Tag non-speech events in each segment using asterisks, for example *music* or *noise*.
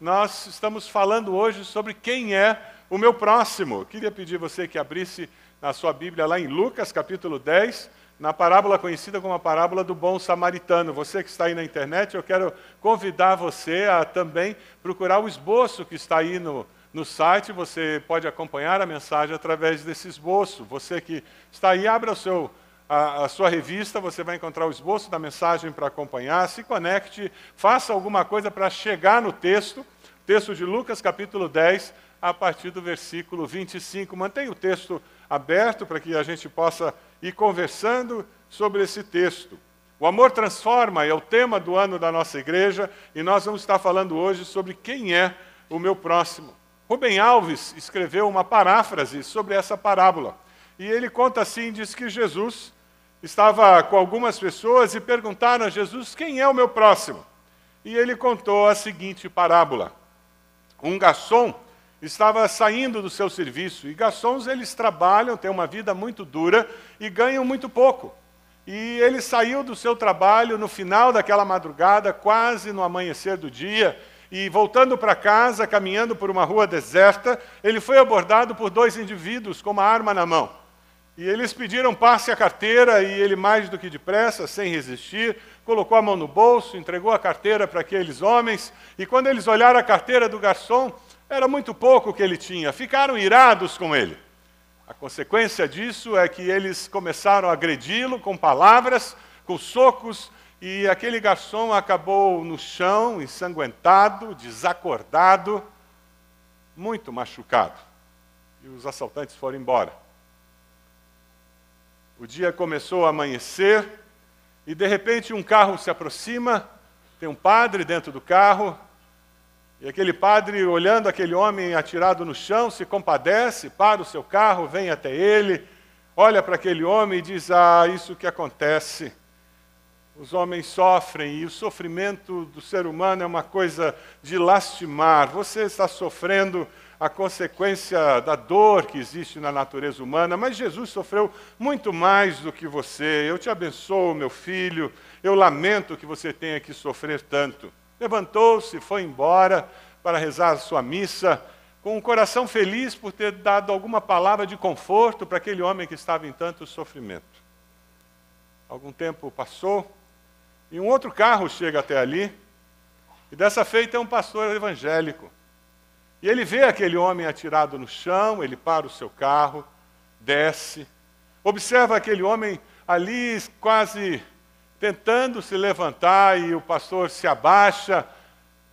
nós estamos falando hoje sobre quem é o meu próximo. Queria pedir você que abrisse na sua Bíblia lá em Lucas, capítulo 10, na parábola conhecida como a parábola do bom samaritano. Você que está aí na internet, eu quero convidar você a também procurar o esboço que está aí no, no site. Você pode acompanhar a mensagem através desse esboço. Você que está aí, abra o seu a, a, sua revista, você vai encontrar o esboço da mensagem para acompanhar. Se conecte, faça alguma coisa para chegar no texto, texto de Lucas, capítulo 10, a partir do versículo 25. Mantenha o texto aberto para que a gente possa ir conversando sobre esse texto. O amor transforma é o tema do ano da nossa igreja e nós vamos estar falando hoje sobre quem é o meu próximo. Rubem Alves escreveu uma paráfrase sobre essa parábola. E ele conta assim: diz que Jesus estava com algumas pessoas e perguntaram a Jesus: Quem é o meu próximo? E ele contou a seguinte parábola: Um garçom estava saindo do seu serviço, e garçons eles trabalham, têm uma vida muito dura e ganham muito pouco. E ele saiu do seu trabalho no final daquela madrugada, quase no amanhecer do dia, e voltando para casa, caminhando por uma rua deserta, ele foi abordado por dois indivíduos com uma arma na mão. E eles pediram passe a carteira e ele, mais do que depressa, sem resistir, colocou a mão no bolso, entregou a carteira para aqueles homens. E quando eles olharam a carteira do garçom, era muito pouco que ele tinha. Ficaram irados com ele. A consequência disso é que eles começaram a agredi-lo com palavras, com socos, e aquele garçom acabou no chão, ensanguentado, desacordado, muito machucado. E os assaltantes foram embora. O dia começou a amanhecer e de repente um carro se aproxima, tem um padre dentro do carro, e aquele padre, olhando aquele homem atirado no chão, se compadece, para o seu carro, vem até ele, olha para aquele homem e diz: Ah, isso que acontece. Os homens sofrem e o sofrimento do ser humano é uma coisa de lastimar. Você está sofrendo a consequência da dor que existe na natureza humana, mas Jesus sofreu muito mais do que você. Eu te abençoo, meu filho. Eu lamento que você tenha que sofrer tanto. Levantou-se, foi embora para rezar a sua missa, com um coração feliz por ter dado alguma palavra de conforto para aquele homem que estava em tanto sofrimento. Algum tempo passou e um outro carro chega até ali, e dessa feita é um pastor evangélico e ele vê aquele homem atirado no chão, ele para o seu carro, desce, observa aquele homem ali quase tentando se levantar e o pastor se abaixa,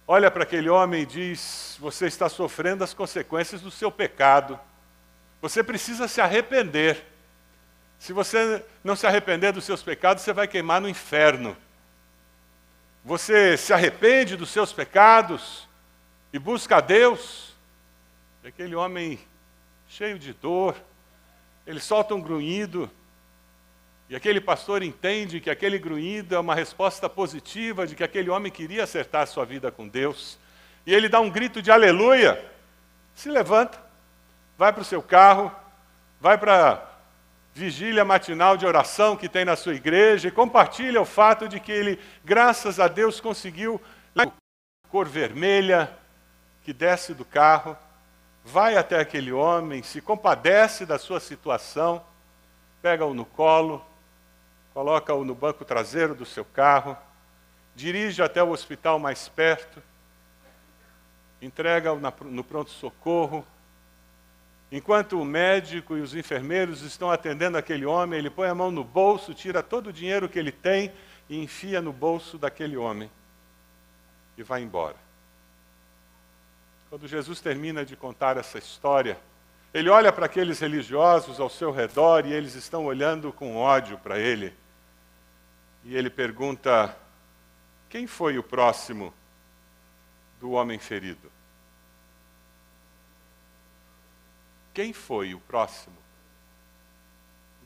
olha para aquele homem e diz: Você está sofrendo as consequências do seu pecado. Você precisa se arrepender. Se você não se arrepender dos seus pecados, você vai queimar no inferno. Você se arrepende dos seus pecados, e busca a Deus, e aquele homem cheio de dor, ele solta um grunhido, e aquele pastor entende que aquele grunhido é uma resposta positiva de que aquele homem queria acertar sua vida com Deus. E ele dá um grito de aleluia, se levanta, vai para o seu carro, vai para vigília matinal de oração que tem na sua igreja e compartilha o fato de que ele, graças a Deus, conseguiu cor vermelha, que desce do carro, vai até aquele homem, se compadece da sua situação, pega-o no colo, coloca-o no banco traseiro do seu carro, dirige até o hospital mais perto, entrega-o no pronto-socorro. Enquanto o médico e os enfermeiros estão atendendo aquele homem, ele põe a mão no bolso, tira todo o dinheiro que ele tem e enfia no bolso daquele homem e vai embora. Quando Jesus termina de contar essa história, ele olha para aqueles religiosos ao seu redor e eles estão olhando com ódio para ele. E ele pergunta: Quem foi o próximo do homem ferido? Quem foi o próximo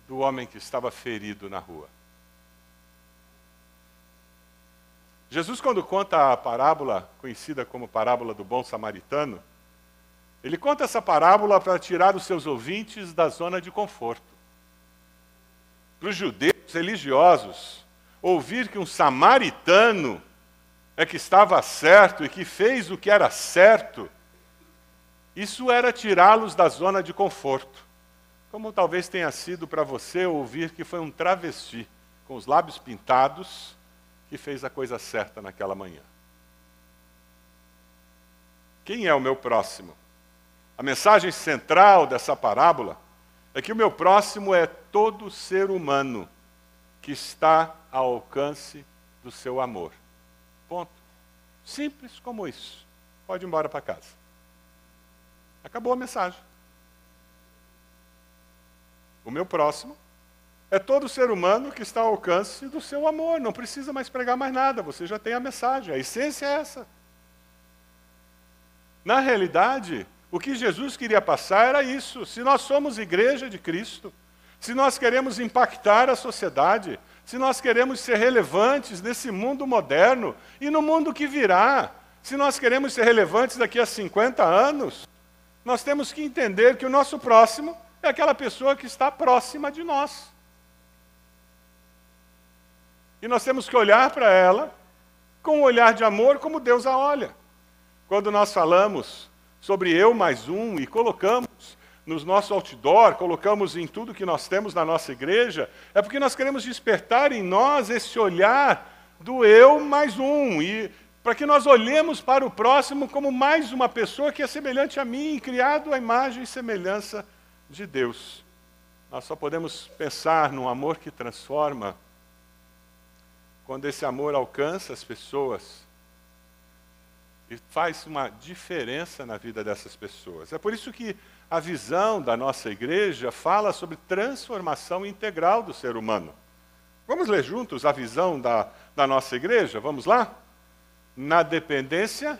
do homem que estava ferido na rua? Jesus, quando conta a parábola conhecida como parábola do bom samaritano, ele conta essa parábola para tirar os seus ouvintes da zona de conforto. Para os judeus religiosos, ouvir que um samaritano é que estava certo e que fez o que era certo, isso era tirá-los da zona de conforto. Como talvez tenha sido para você ouvir que foi um travesti com os lábios pintados que fez a coisa certa naquela manhã. Quem é o meu próximo? A mensagem central dessa parábola é que o meu próximo é todo ser humano que está ao alcance do seu amor. Ponto. Simples como isso. Pode ir embora para casa. Acabou a mensagem. O meu próximo é todo ser humano que está ao alcance do seu amor. Não precisa mais pregar mais nada, você já tem a mensagem. A essência é essa. Na realidade, o que Jesus queria passar era isso. Se nós somos igreja de Cristo, se nós queremos impactar a sociedade, se nós queremos ser relevantes nesse mundo moderno e no mundo que virá, se nós queremos ser relevantes daqui a 50 anos, nós temos que entender que o nosso próximo é aquela pessoa que está próxima de nós. E nós temos que olhar para ela com um olhar de amor como Deus a olha. Quando nós falamos sobre eu mais um e colocamos nos nossos outdoor, colocamos em tudo que nós temos na nossa igreja, é porque nós queremos despertar em nós esse olhar do eu mais um e para que nós olhemos para o próximo como mais uma pessoa que é semelhante a mim, criado à imagem e semelhança de Deus. Nós só podemos pensar num amor que transforma quando esse amor alcança as pessoas e faz uma diferença na vida dessas pessoas. É por isso que a visão da nossa igreja fala sobre transformação integral do ser humano. Vamos ler juntos a visão da, da nossa igreja? Vamos lá? Na dependência,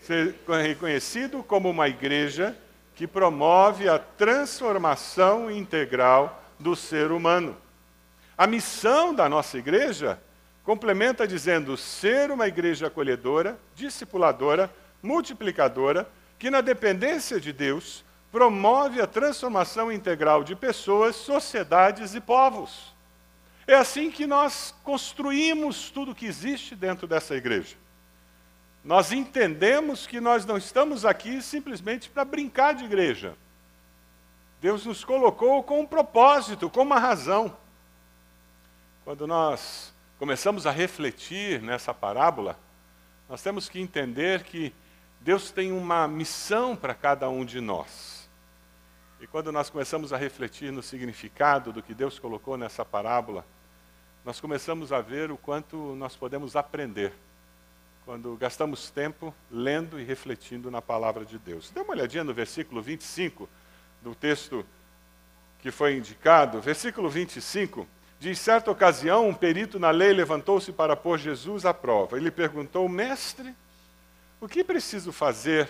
ser reconhecido como uma igreja que promove a transformação integral do ser humano. A missão da nossa igreja complementa dizendo ser uma igreja acolhedora, discipuladora, multiplicadora, que na dependência de Deus promove a transformação integral de pessoas, sociedades e povos. É assim que nós construímos tudo que existe dentro dessa igreja. Nós entendemos que nós não estamos aqui simplesmente para brincar de igreja. Deus nos colocou com um propósito, com uma razão. Quando nós começamos a refletir nessa parábola, nós temos que entender que Deus tem uma missão para cada um de nós. E quando nós começamos a refletir no significado do que Deus colocou nessa parábola, nós começamos a ver o quanto nós podemos aprender quando gastamos tempo lendo e refletindo na palavra de Deus. Dê uma olhadinha no versículo 25 do texto que foi indicado. Versículo 25 de certa ocasião, um perito na lei levantou-se para pôr Jesus à prova. Ele perguntou: Mestre, o que preciso fazer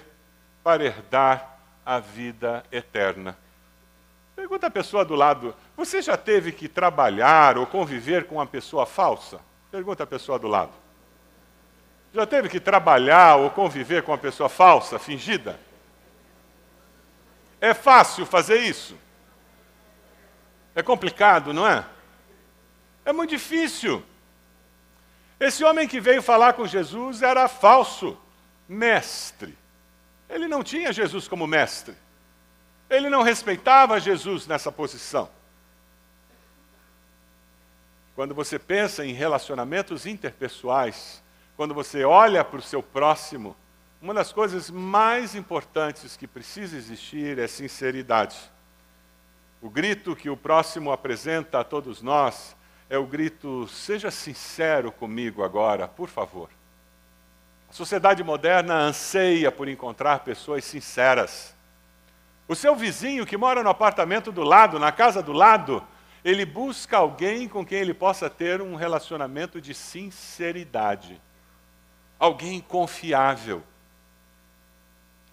para herdar a vida eterna? Pergunta a pessoa do lado: Você já teve que trabalhar ou conviver com uma pessoa falsa? Pergunta a pessoa do lado. Já teve que trabalhar ou conviver com uma pessoa falsa, fingida? É fácil fazer isso? É complicado, não é? É muito difícil. Esse homem que veio falar com Jesus era falso mestre. Ele não tinha Jesus como mestre. Ele não respeitava Jesus nessa posição. Quando você pensa em relacionamentos interpessoais, quando você olha para o seu próximo, uma das coisas mais importantes que precisa existir é sinceridade. O grito que o próximo apresenta a todos nós é o grito: seja sincero comigo agora, por favor. A sociedade moderna anseia por encontrar pessoas sinceras. O seu vizinho que mora no apartamento do lado, na casa do lado, ele busca alguém com quem ele possa ter um relacionamento de sinceridade. Alguém confiável.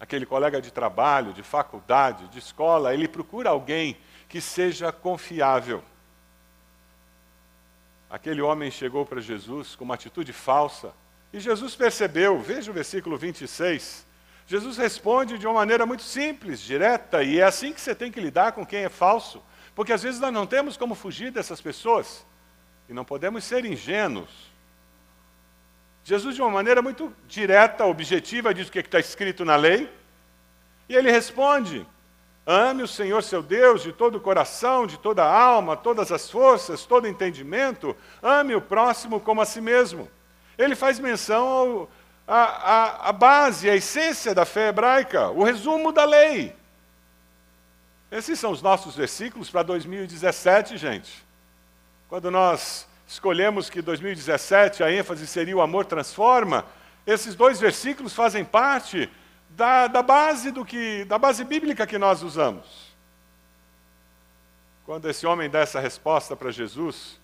Aquele colega de trabalho, de faculdade, de escola, ele procura alguém que seja confiável. Aquele homem chegou para Jesus com uma atitude falsa e Jesus percebeu, veja o versículo 26. Jesus responde de uma maneira muito simples, direta, e é assim que você tem que lidar com quem é falso, porque às vezes nós não temos como fugir dessas pessoas e não podemos ser ingênuos. Jesus, de uma maneira muito direta, objetiva, diz o que está escrito na lei. E ele responde: Ame o Senhor seu Deus de todo o coração, de toda a alma, todas as forças, todo entendimento. Ame o próximo como a si mesmo. Ele faz menção à base, à essência da fé hebraica, o resumo da lei. Esses são os nossos versículos para 2017, gente. Quando nós escolhemos que 2017 a ênfase seria o amor transforma, esses dois versículos fazem parte da, da base do que, da base bíblica que nós usamos. Quando esse homem dá essa resposta para Jesus,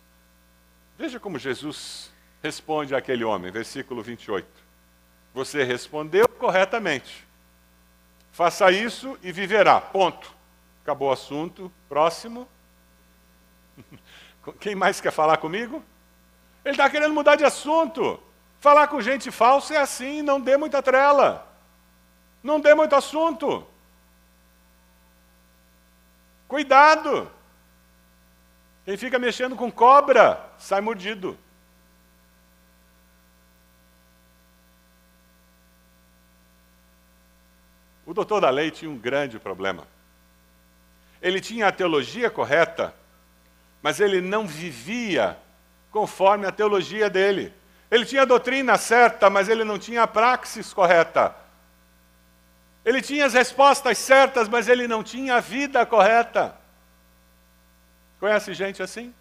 veja como Jesus responde àquele homem, versículo 28. Você respondeu corretamente. Faça isso e viverá. Ponto. Acabou o assunto. Próximo. *laughs* Quem mais quer falar comigo? Ele está querendo mudar de assunto. Falar com gente falsa é assim, não dê muita trela. Não dê muito assunto. Cuidado. Quem fica mexendo com cobra sai mordido. O doutor da lei tinha um grande problema. Ele tinha a teologia correta, mas ele não vivia conforme a teologia dele. Ele tinha a doutrina certa, mas ele não tinha a praxis correta. Ele tinha as respostas certas, mas ele não tinha a vida correta. Conhece gente assim?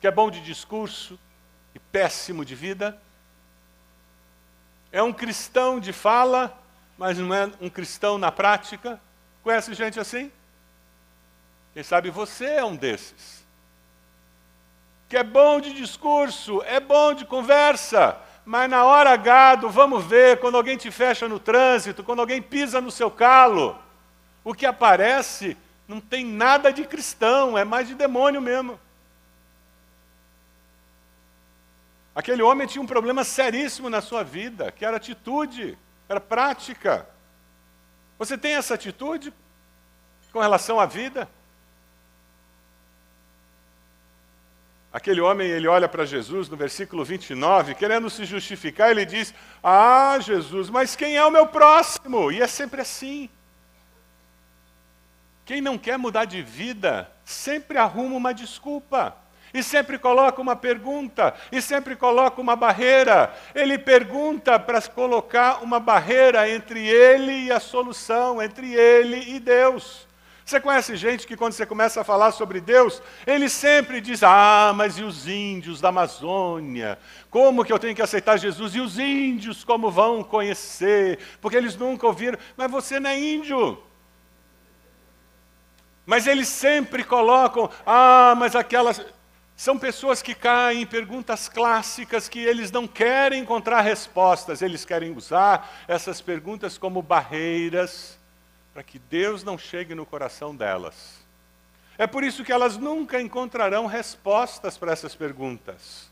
Que é bom de discurso e péssimo de vida? É um cristão de fala, mas não é um cristão na prática? Conhece gente assim? Quem sabe você é um desses. Que é bom de discurso, é bom de conversa, mas na hora gado, vamos ver, quando alguém te fecha no trânsito, quando alguém pisa no seu calo, o que aparece não tem nada de cristão, é mais de demônio mesmo. Aquele homem tinha um problema seríssimo na sua vida, que era atitude, era prática. Você tem essa atitude com relação à vida? Aquele homem, ele olha para Jesus no versículo 29, querendo se justificar, ele diz: Ah, Jesus, mas quem é o meu próximo? E é sempre assim. Quem não quer mudar de vida, sempre arruma uma desculpa. E sempre coloca uma pergunta, e sempre coloca uma barreira. Ele pergunta para colocar uma barreira entre ele e a solução, entre ele e Deus. Você conhece gente que, quando você começa a falar sobre Deus, ele sempre diz: Ah, mas e os índios da Amazônia? Como que eu tenho que aceitar Jesus? E os índios, como vão conhecer? Porque eles nunca ouviram. Mas você não é índio. Mas eles sempre colocam: Ah, mas aquelas. São pessoas que caem em perguntas clássicas que eles não querem encontrar respostas, eles querem usar essas perguntas como barreiras para que Deus não chegue no coração delas. É por isso que elas nunca encontrarão respostas para essas perguntas.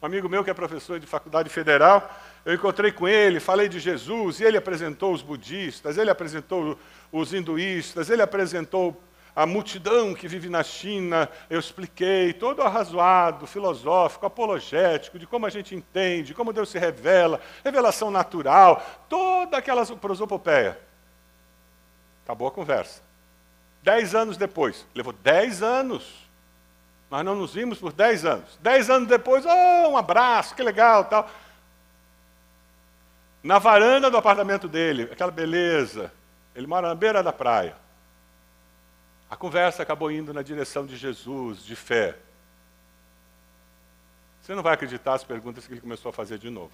Um amigo meu que é professor de faculdade federal, eu encontrei com ele, falei de Jesus, e ele apresentou os budistas, ele apresentou os hinduístas, ele apresentou a multidão que vive na China, eu expliquei, todo arrazoado, filosófico, apologético, de como a gente entende, como Deus se revela, revelação natural, toda aquela prosopopeia. Acabou a conversa. Dez anos depois, levou dez anos. Nós não nos vimos por dez anos. Dez anos depois, oh, um abraço, que legal, tal. Na varanda do apartamento dele, aquela beleza. Ele mora na beira da praia. A conversa acabou indo na direção de Jesus, de fé. Você não vai acreditar as perguntas que ele começou a fazer de novo.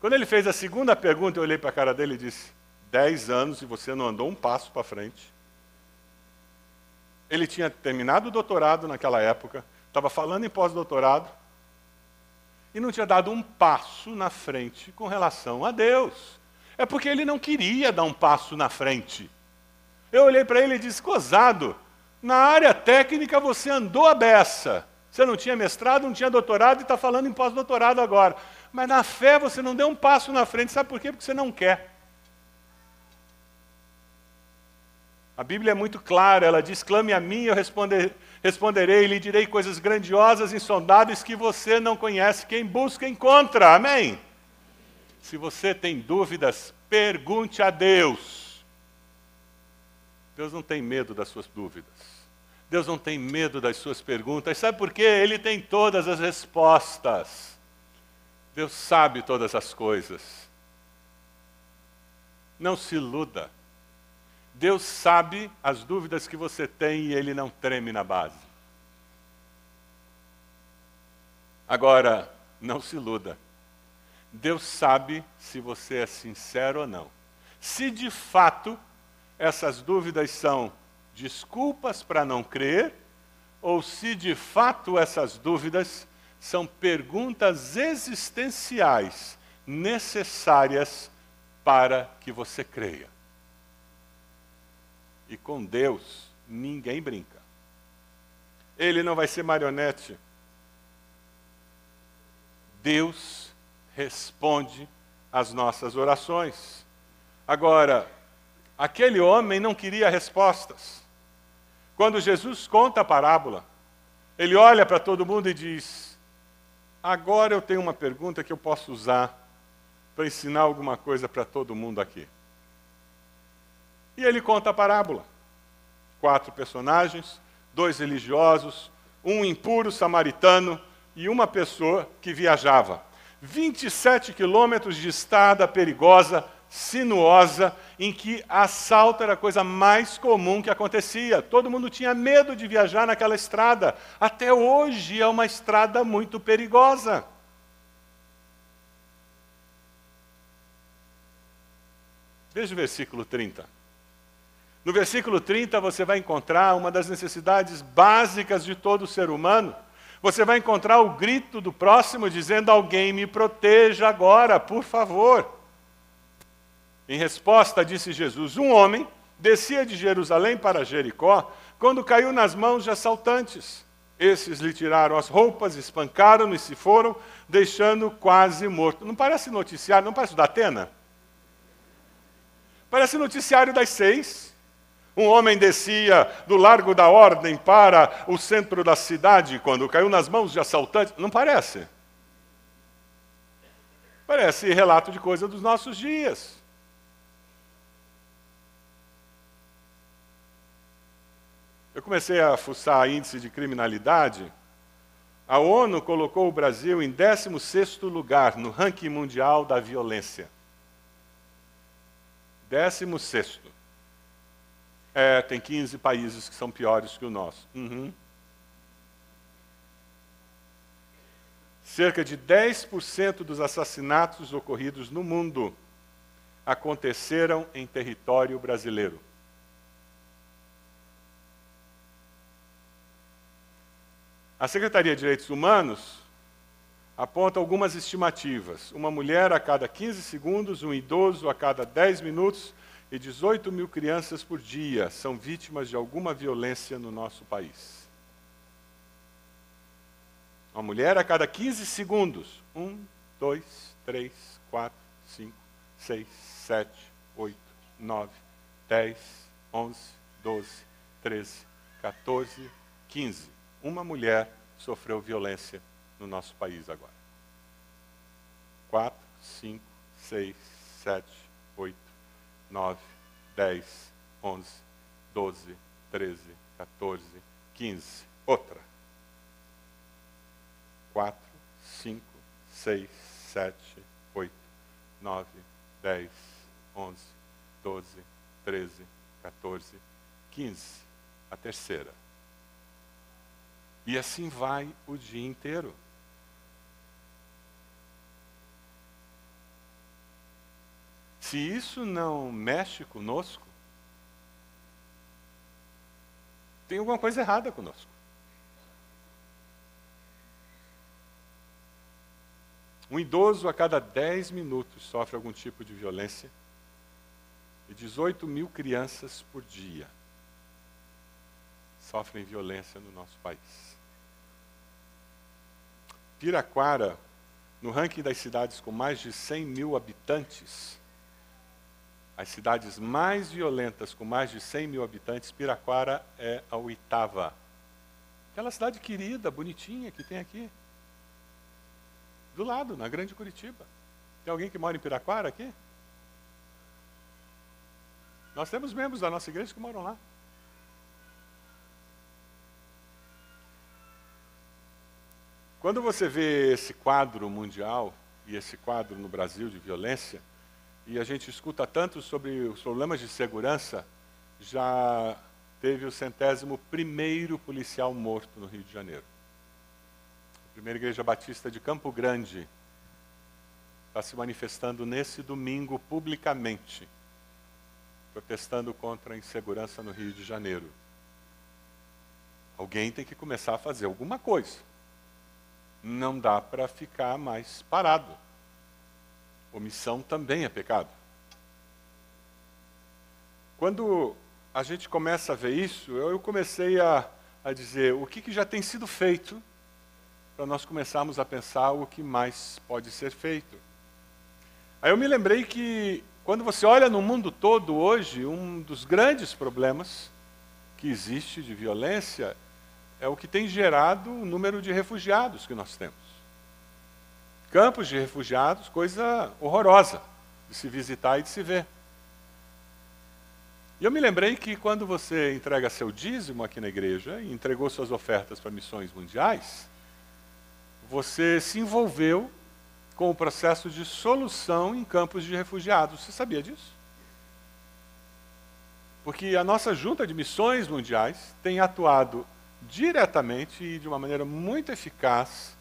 Quando ele fez a segunda pergunta, eu olhei para a cara dele e disse: Dez anos e você não andou um passo para frente. Ele tinha terminado o doutorado naquela época, estava falando em pós-doutorado, e não tinha dado um passo na frente com relação a Deus. É porque ele não queria dar um passo na frente. Eu olhei para ele e disse: Cosado, na área técnica você andou a beça. Você não tinha mestrado, não tinha doutorado e está falando em pós-doutorado agora. Mas na fé você não deu um passo na frente. Sabe por quê? Porque você não quer. A Bíblia é muito clara, ela diz: clame a mim, eu responderei, Responderei lhe direi coisas grandiosas, insondáveis que você não conhece. Quem busca, encontra. Amém? Se você tem dúvidas, pergunte a Deus. Deus não tem medo das suas dúvidas. Deus não tem medo das suas perguntas. Sabe por quê? Ele tem todas as respostas. Deus sabe todas as coisas. Não se iluda. Deus sabe as dúvidas que você tem e ele não treme na base. Agora, não se iluda. Deus sabe se você é sincero ou não. Se de fato essas dúvidas são desculpas para não crer, ou se de fato essas dúvidas são perguntas existenciais necessárias para que você creia. E com Deus, ninguém brinca. Ele não vai ser marionete. Deus responde às nossas orações. Agora, aquele homem não queria respostas. Quando Jesus conta a parábola, ele olha para todo mundo e diz: Agora eu tenho uma pergunta que eu posso usar para ensinar alguma coisa para todo mundo aqui. E ele conta a parábola. Quatro personagens, dois religiosos, um impuro samaritano e uma pessoa que viajava. 27 quilômetros de estrada perigosa, sinuosa, em que assalto era a coisa mais comum que acontecia. Todo mundo tinha medo de viajar naquela estrada. Até hoje é uma estrada muito perigosa. Veja o versículo 30. No versículo 30 você vai encontrar uma das necessidades básicas de todo ser humano. Você vai encontrar o grito do próximo dizendo: Alguém me proteja agora, por favor. Em resposta, disse Jesus: Um homem descia de Jerusalém para Jericó quando caiu nas mãos de assaltantes. Esses lhe tiraram as roupas, espancaram-no e se foram, deixando quase morto. Não parece noticiário, não parece o da Atena? Parece noticiário das seis. Um homem descia do Largo da Ordem para o centro da cidade quando caiu nas mãos de assaltantes. Não parece? Parece relato de coisa dos nossos dias. Eu comecei a fuçar índice de criminalidade. A ONU colocou o Brasil em 16º lugar no ranking mundial da violência. 16º. É, tem 15 países que são piores que o nosso. Uhum. Cerca de 10% dos assassinatos ocorridos no mundo aconteceram em território brasileiro. A Secretaria de Direitos Humanos aponta algumas estimativas. Uma mulher a cada 15 segundos, um idoso a cada 10 minutos e 18 mil crianças por dia são vítimas de alguma violência no nosso país. Uma mulher a cada 15 segundos. 1, 2, 3, 4, 5, 6, 7, 8, 9, 10, 11, 12, 13, 14, 15. Uma mulher sofreu violência no nosso país agora. 4, 5, 6, 7, 8, 9, 10, 11, 12, 13, 14, 15. Outra. 4, 5, 6, 7, 8, 9, 10, 11, 12, 13, 14, 15. A terceira. E assim vai o dia inteiro. Se isso não mexe conosco, tem alguma coisa errada conosco. Um idoso a cada 10 minutos sofre algum tipo de violência e 18 mil crianças por dia sofrem violência no nosso país. Piraquara, no ranking das cidades com mais de 100 mil habitantes, as cidades mais violentas, com mais de 100 mil habitantes, Piraquara é a oitava. Aquela cidade querida, bonitinha que tem aqui. Do lado, na Grande Curitiba. Tem alguém que mora em Piraquara aqui? Nós temos membros da nossa igreja que moram lá. Quando você vê esse quadro mundial e esse quadro no Brasil de violência, e a gente escuta tanto sobre os problemas de segurança, já teve o centésimo primeiro policial morto no Rio de Janeiro. A primeira igreja batista de Campo Grande está se manifestando nesse domingo publicamente, protestando contra a insegurança no Rio de Janeiro. Alguém tem que começar a fazer alguma coisa não dá para ficar mais parado. Omissão também é pecado. Quando a gente começa a ver isso, eu comecei a, a dizer o que, que já tem sido feito para nós começarmos a pensar o que mais pode ser feito. Aí eu me lembrei que quando você olha no mundo todo hoje, um dos grandes problemas que existe de violência é o que tem gerado o número de refugiados que nós temos. Campos de refugiados, coisa horrorosa de se visitar e de se ver. E eu me lembrei que quando você entrega seu dízimo aqui na igreja e entregou suas ofertas para missões mundiais, você se envolveu com o processo de solução em campos de refugiados. Você sabia disso? Porque a nossa junta de missões mundiais tem atuado diretamente e de uma maneira muito eficaz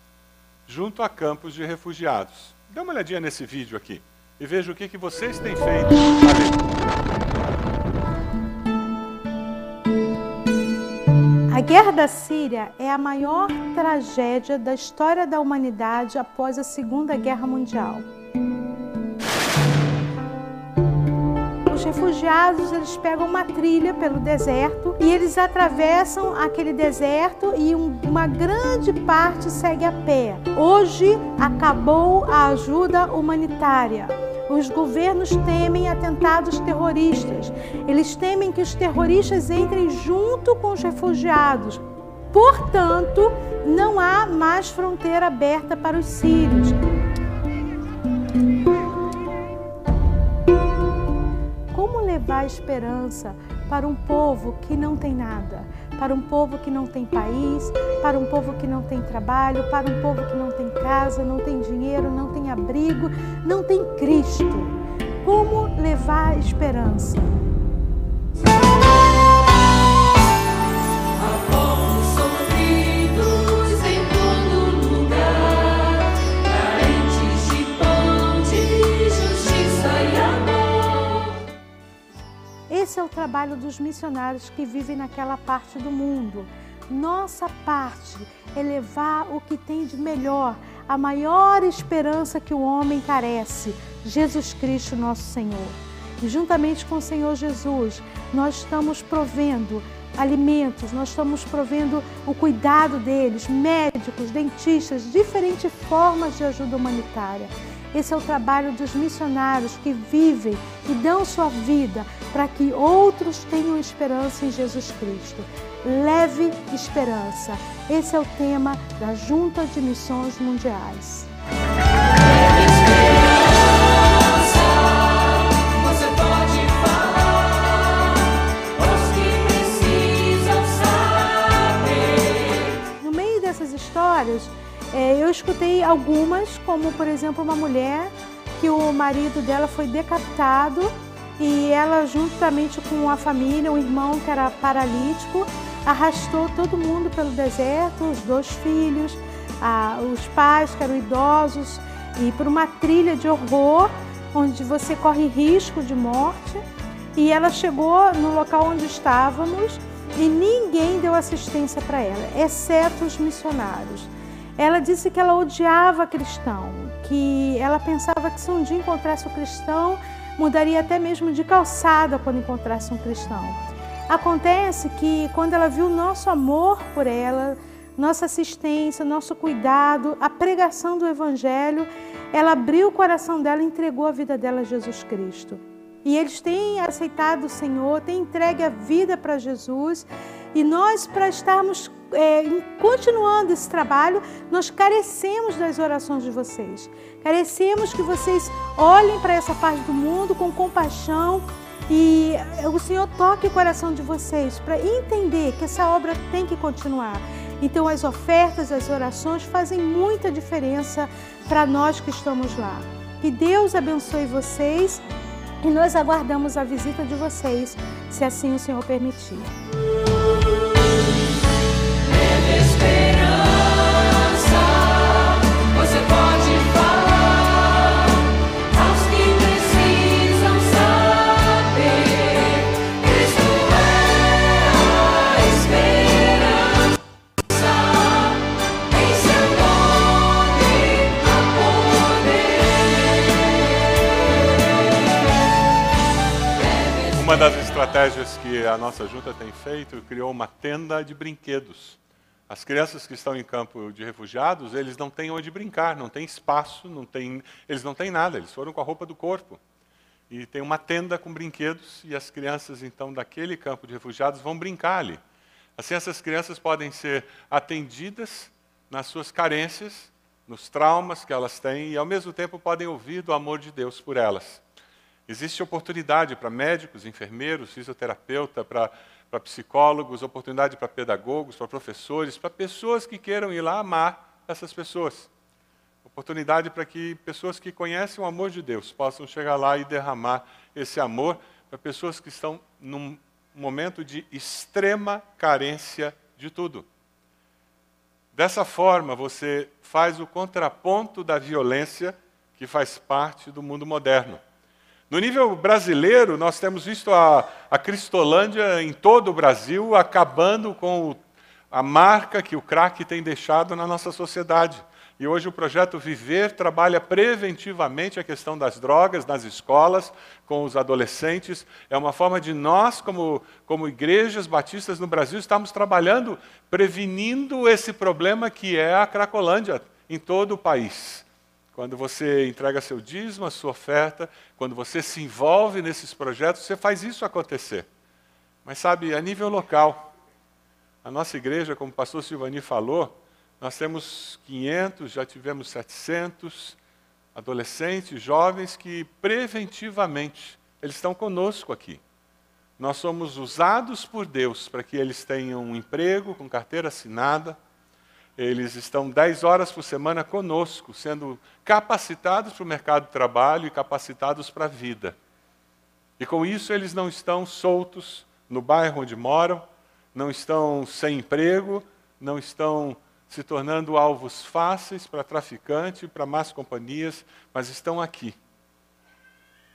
junto a campos de refugiados. Dê uma olhadinha nesse vídeo aqui e veja o que, que vocês têm feito A guerra da Síria é a maior tragédia da história da humanidade após a Segunda Guerra Mundial. Refugiados eles pegam uma trilha pelo deserto e eles atravessam aquele deserto e um, uma grande parte segue a pé. Hoje acabou a ajuda humanitária. Os governos temem atentados terroristas. Eles temem que os terroristas entrem junto com os refugiados. Portanto, não há mais fronteira aberta para os sírios. Levar esperança para um povo que não tem nada, para um povo que não tem país, para um povo que não tem trabalho, para um povo que não tem casa, não tem dinheiro, não tem abrigo, não tem Cristo. Como levar esperança? Trabalho dos missionários que vivem naquela parte do mundo. Nossa parte é levar o que tem de melhor, a maior esperança que o homem carece, Jesus Cristo, nosso Senhor. E juntamente com o Senhor Jesus, nós estamos provendo alimentos, nós estamos provendo o cuidado deles, médicos, dentistas, diferentes formas de ajuda humanitária. Esse é o trabalho dos missionários que vivem e dão sua vida para que outros tenham esperança em Jesus Cristo. Leve esperança. Esse é o tema da Junta de Missões Mundiais. No meio dessas histórias, é, eu escutei algumas, como por exemplo uma mulher que o marido dela foi decapitado e ela, juntamente com a família, um irmão que era paralítico, arrastou todo mundo pelo deserto, os dois filhos, a, os pais que eram idosos, e por uma trilha de horror, onde você corre risco de morte. E ela chegou no local onde estávamos e ninguém deu assistência para ela, exceto os missionários. Ela disse que ela odiava cristão, que ela pensava que se um dia encontrasse um cristão, mudaria até mesmo de calçada quando encontrasse um cristão. Acontece que quando ela viu nosso amor por ela, nossa assistência, nosso cuidado, a pregação do Evangelho, ela abriu o coração dela e entregou a vida dela a Jesus Cristo. E eles têm aceitado o Senhor, têm entregue a vida para Jesus E nós, para estarmos é, continuando esse trabalho, nós carecemos das orações de vocês. Carecemos que vocês olhem para essa parte do mundo com compaixão e o Senhor toque o coração de vocês para entender que essa obra tem que continuar. Então, as ofertas, as orações fazem muita diferença para nós que estamos lá. Que Deus abençoe vocês e nós aguardamos a visita de vocês, se assim o Senhor permitir. Uma das estratégias que a nossa junta tem feito, criou uma tenda de brinquedos. As crianças que estão em campo de refugiados, eles não têm onde brincar, não tem espaço, não tem, eles não têm nada, eles foram com a roupa do corpo. E tem uma tenda com brinquedos e as crianças então daquele campo de refugiados vão brincar ali. Assim essas crianças podem ser atendidas nas suas carências, nos traumas que elas têm e ao mesmo tempo podem ouvir do amor de Deus por elas. Existe oportunidade para médicos, enfermeiros, fisioterapeuta, para, para psicólogos, oportunidade para pedagogos, para professores, para pessoas que queiram ir lá amar essas pessoas. Oportunidade para que pessoas que conhecem o amor de Deus possam chegar lá e derramar esse amor para pessoas que estão num momento de extrema carência de tudo. Dessa forma, você faz o contraponto da violência que faz parte do mundo moderno. No nível brasileiro, nós temos visto a, a Cristolândia em todo o Brasil acabando com o, a marca que o crack tem deixado na nossa sociedade. E hoje o projeto Viver trabalha preventivamente a questão das drogas nas escolas, com os adolescentes. É uma forma de nós, como, como igrejas batistas no Brasil, estamos trabalhando prevenindo esse problema que é a Cracolândia em todo o país. Quando você entrega seu dízimo, a sua oferta, quando você se envolve nesses projetos, você faz isso acontecer. Mas sabe, a nível local, a nossa igreja, como o pastor Silvani falou, nós temos 500, já tivemos 700 adolescentes, jovens que preventivamente eles estão conosco aqui. Nós somos usados por Deus para que eles tenham um emprego com carteira assinada, eles estão 10 horas por semana conosco, sendo capacitados para o mercado de trabalho e capacitados para a vida. E com isso eles não estão soltos no bairro onde moram, não estão sem emprego, não estão se tornando alvos fáceis para traficante, para más companhias, mas estão aqui,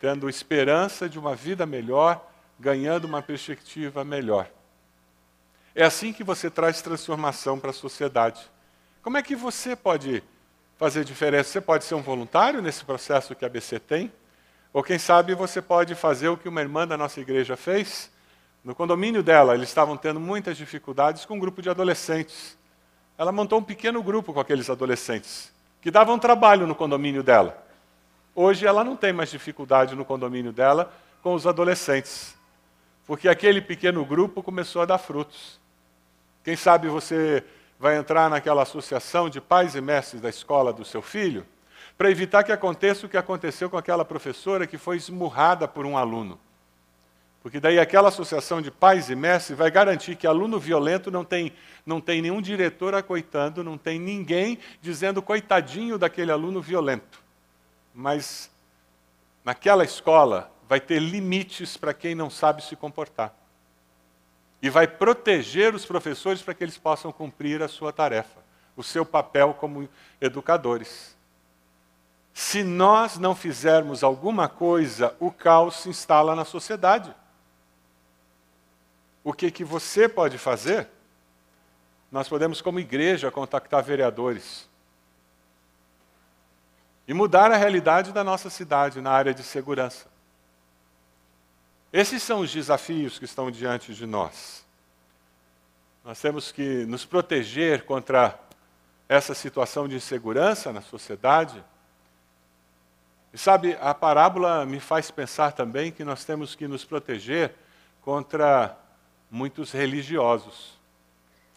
tendo esperança de uma vida melhor, ganhando uma perspectiva melhor. É assim que você traz transformação para a sociedade. Como é que você pode fazer diferença? Você pode ser um voluntário nesse processo que a ABC tem? Ou quem sabe você pode fazer o que uma irmã da nossa igreja fez? No condomínio dela, eles estavam tendo muitas dificuldades com um grupo de adolescentes. Ela montou um pequeno grupo com aqueles adolescentes, que davam trabalho no condomínio dela. Hoje ela não tem mais dificuldade no condomínio dela com os adolescentes, porque aquele pequeno grupo começou a dar frutos. Quem sabe você vai entrar naquela associação de pais e mestres da escola do seu filho, para evitar que aconteça o que aconteceu com aquela professora que foi esmurrada por um aluno. Porque daí aquela associação de pais e mestres vai garantir que aluno violento não tem, não tem nenhum diretor acoitando, não tem ninguém dizendo coitadinho daquele aluno violento. Mas naquela escola vai ter limites para quem não sabe se comportar e vai proteger os professores para que eles possam cumprir a sua tarefa, o seu papel como educadores. Se nós não fizermos alguma coisa, o caos se instala na sociedade. O que, que você pode fazer? Nós podemos, como igreja, contactar vereadores e mudar a realidade da nossa cidade na área de segurança. Esses são os desafios que estão diante de nós. Nós temos que nos proteger contra essa situação de insegurança na sociedade. E sabe, a parábola me faz pensar também que nós temos que nos proteger contra muitos religiosos.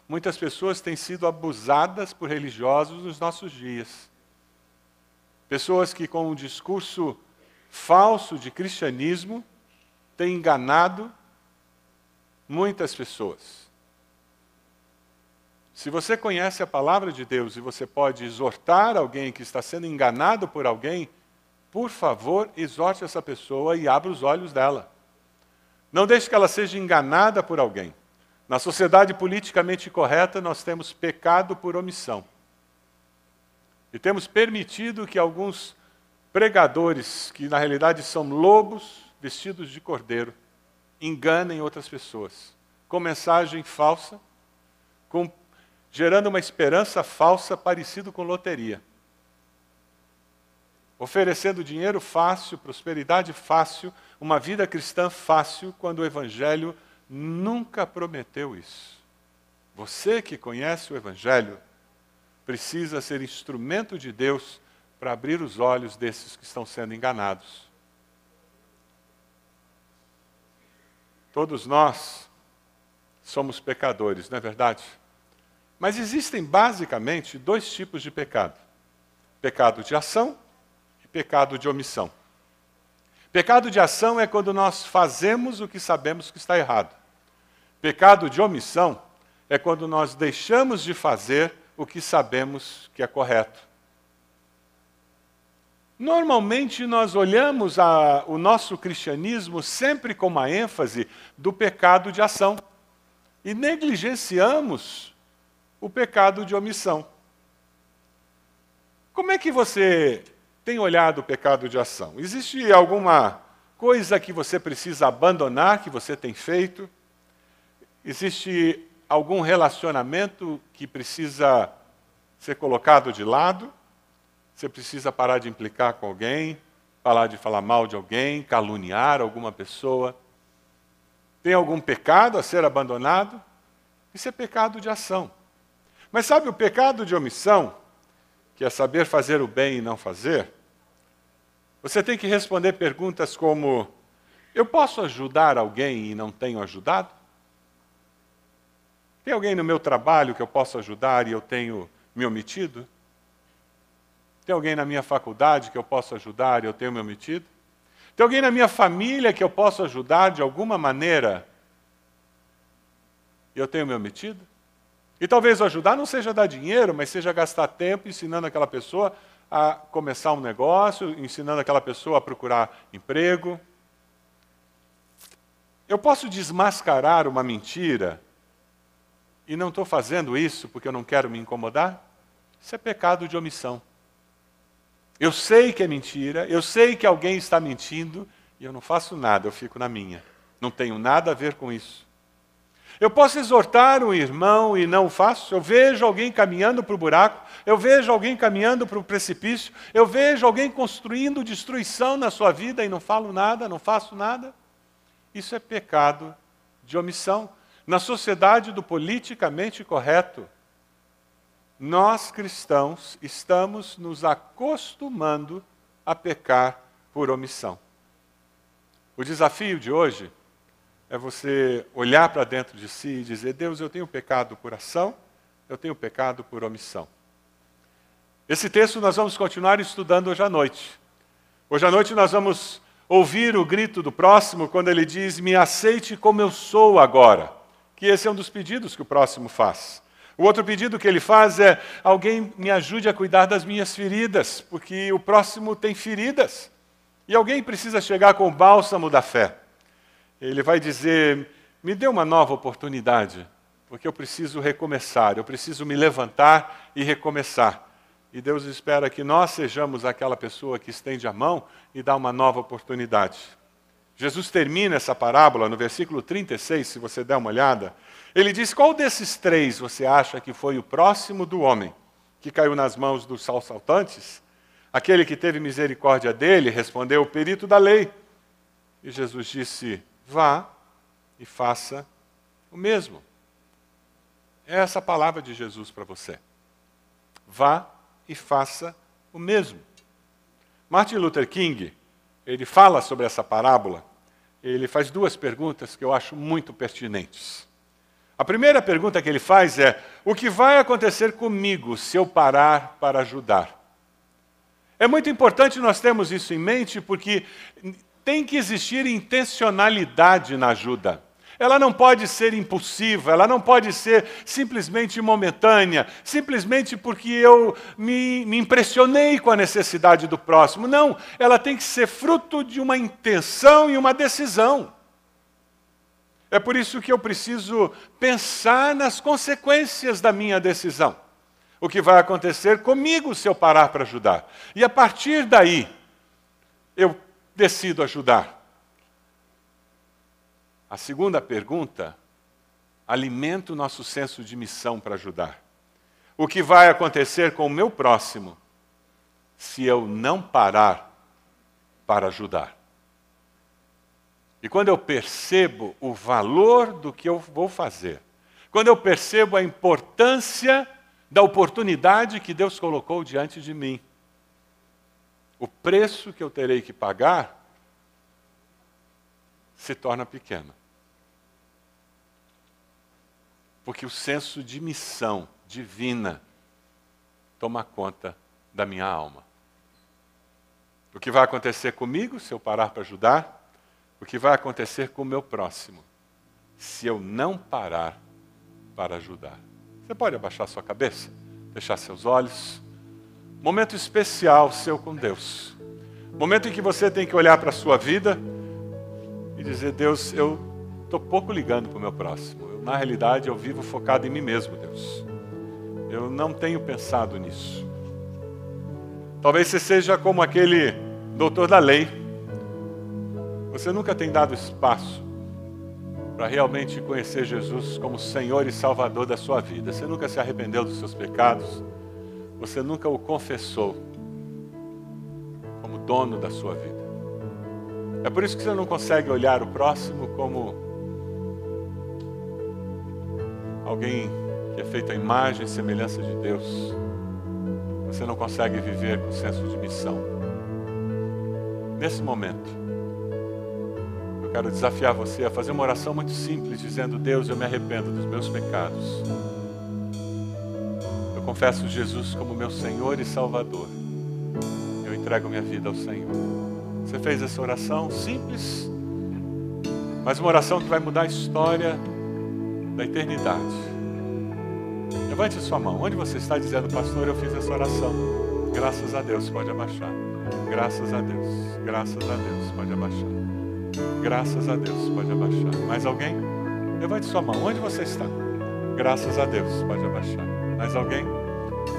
Muitas pessoas têm sido abusadas por religiosos nos nossos dias. Pessoas que, com um discurso falso de cristianismo, têm enganado muitas pessoas. Se você conhece a palavra de Deus e você pode exortar alguém que está sendo enganado por alguém, por favor, exorte essa pessoa e abra os olhos dela. Não deixe que ela seja enganada por alguém. Na sociedade politicamente correta, nós temos pecado por omissão. E temos permitido que alguns pregadores, que na realidade são lobos vestidos de cordeiro, enganem outras pessoas com mensagem falsa, com, gerando uma esperança falsa parecido com loteria. Oferecendo dinheiro fácil, prosperidade fácil, uma vida cristã fácil, quando o Evangelho nunca prometeu isso. Você que conhece o Evangelho precisa ser instrumento de Deus para abrir os olhos desses que estão sendo enganados. Todos nós somos pecadores, não é verdade? Mas existem basicamente dois tipos de pecado: pecado de ação e pecado de omissão. Pecado de ação é quando nós fazemos o que sabemos que está errado. Pecado de omissão é quando nós deixamos de fazer o que sabemos que é correto. Normalmente nós olhamos a, o nosso cristianismo sempre com uma ênfase do pecado de ação e negligenciamos o pecado de omissão. Como é que você tem olhado o pecado de ação? Existe alguma coisa que você precisa abandonar, que você tem feito? Existe algum relacionamento que precisa ser colocado de lado? Você precisa parar de implicar com alguém, parar de falar mal de alguém, caluniar alguma pessoa? Tem algum pecado a ser abandonado? Isso é pecado de ação. Mas sabe o pecado de omissão? que é saber fazer o bem e não fazer, você tem que responder perguntas como: Eu posso ajudar alguém e não tenho ajudado? Tem alguém no meu trabalho que eu posso ajudar e eu tenho me omitido? Tem alguém na minha faculdade que eu posso ajudar e eu tenho me omitido? Tem alguém na minha família que eu posso ajudar de alguma maneira e eu tenho me omitido? E talvez ajudar não seja dar dinheiro, mas seja gastar tempo ensinando aquela pessoa a começar um negócio, ensinando aquela pessoa a procurar emprego. Eu posso desmascarar uma mentira e não estou fazendo isso porque eu não quero me incomodar? Isso é pecado de omissão. Eu sei que é mentira, eu sei que alguém está mentindo e eu não faço nada, eu fico na minha. Não tenho nada a ver com isso. Eu posso exortar um irmão e não faço. Eu vejo alguém caminhando para o buraco, eu vejo alguém caminhando para o precipício, eu vejo alguém construindo destruição na sua vida e não falo nada, não faço nada. Isso é pecado de omissão. Na sociedade do politicamente correto, nós cristãos estamos nos acostumando a pecar por omissão. O desafio de hoje é você olhar para dentro de si e dizer: Deus, eu tenho pecado por ação, eu tenho pecado por omissão. Esse texto nós vamos continuar estudando hoje à noite. Hoje à noite nós vamos ouvir o grito do próximo quando ele diz: Me aceite como eu sou agora. Que esse é um dos pedidos que o próximo faz. O outro pedido que ele faz é: alguém me ajude a cuidar das minhas feridas, porque o próximo tem feridas. E alguém precisa chegar com o bálsamo da fé ele vai dizer: me dê uma nova oportunidade, porque eu preciso recomeçar, eu preciso me levantar e recomeçar. E Deus espera que nós sejamos aquela pessoa que estende a mão e dá uma nova oportunidade. Jesus termina essa parábola no versículo 36, se você der uma olhada. Ele diz: Qual desses três você acha que foi o próximo do homem que caiu nas mãos dos assaltantes? Aquele que teve misericórdia dele respondeu: O perito da lei. E Jesus disse: vá e faça o mesmo. É essa a palavra de Jesus para você. Vá e faça o mesmo. Martin Luther King, ele fala sobre essa parábola, ele faz duas perguntas que eu acho muito pertinentes. A primeira pergunta que ele faz é: o que vai acontecer comigo se eu parar para ajudar? É muito importante nós termos isso em mente, porque tem que existir intencionalidade na ajuda. Ela não pode ser impulsiva, ela não pode ser simplesmente momentânea, simplesmente porque eu me, me, impressionei com a necessidade do próximo. Não, ela tem que ser fruto de uma intenção e uma decisão. É por isso que eu preciso pensar nas consequências da minha decisão. O que vai acontecer comigo se eu parar para ajudar. E a partir daí, eu decido ajudar. A segunda pergunta alimenta o nosso senso de missão para ajudar. O que vai acontecer com o meu próximo se eu não parar para ajudar? E quando eu percebo o valor do que eu vou fazer, quando eu percebo a importância da oportunidade que Deus colocou diante de mim, o preço que eu terei que pagar se torna pequeno. Porque o senso de missão divina toma conta da minha alma. O que vai acontecer comigo se eu parar para ajudar? O que vai acontecer com o meu próximo se eu não parar para ajudar. Você pode abaixar sua cabeça, fechar seus olhos. Momento especial seu com Deus. Momento em que você tem que olhar para a sua vida e dizer: Deus, eu estou pouco ligando para o meu próximo. Eu, na realidade, eu vivo focado em mim mesmo, Deus. Eu não tenho pensado nisso. Talvez você seja como aquele doutor da lei você nunca tem dado espaço para realmente conhecer Jesus como Senhor e Salvador da sua vida. Você nunca se arrependeu dos seus pecados. Você nunca o confessou como dono da sua vida. É por isso que você não consegue olhar o próximo como alguém que é feito à imagem e semelhança de Deus. Você não consegue viver com senso de missão. Nesse momento, quero desafiar você a fazer uma oração muito simples, dizendo: Deus, eu me arrependo dos meus pecados. Eu confesso Jesus como meu Senhor e Salvador. Eu entrego minha vida ao Senhor. Você fez essa oração simples, mas uma oração que vai mudar a história da eternidade. Levante sua mão. Onde você está dizendo, pastor, eu fiz essa oração? Graças a Deus, pode abaixar. Graças a Deus, graças a Deus, pode abaixar. Graças a Deus, pode abaixar. Mais alguém? Levante sua mão. Onde você está? Graças a Deus, pode abaixar. Mais alguém?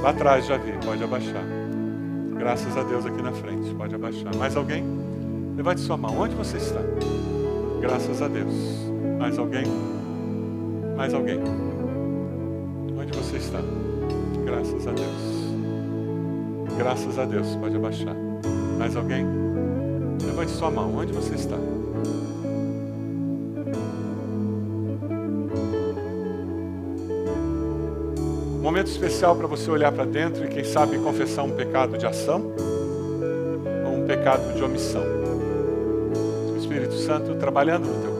Lá atrás já vi, pode abaixar. Graças a Deus aqui na frente, pode abaixar. Mais alguém? Levante sua mão. Onde você está? Graças a Deus. Mais alguém? Mais alguém? Onde você está? Graças a Deus. Graças a Deus, pode abaixar. Mais alguém? Levante sua mão. Onde você está? Momento especial para você olhar para dentro e, quem sabe, confessar um pecado de ação ou um pecado de omissão. O Espírito Santo trabalhando no teu.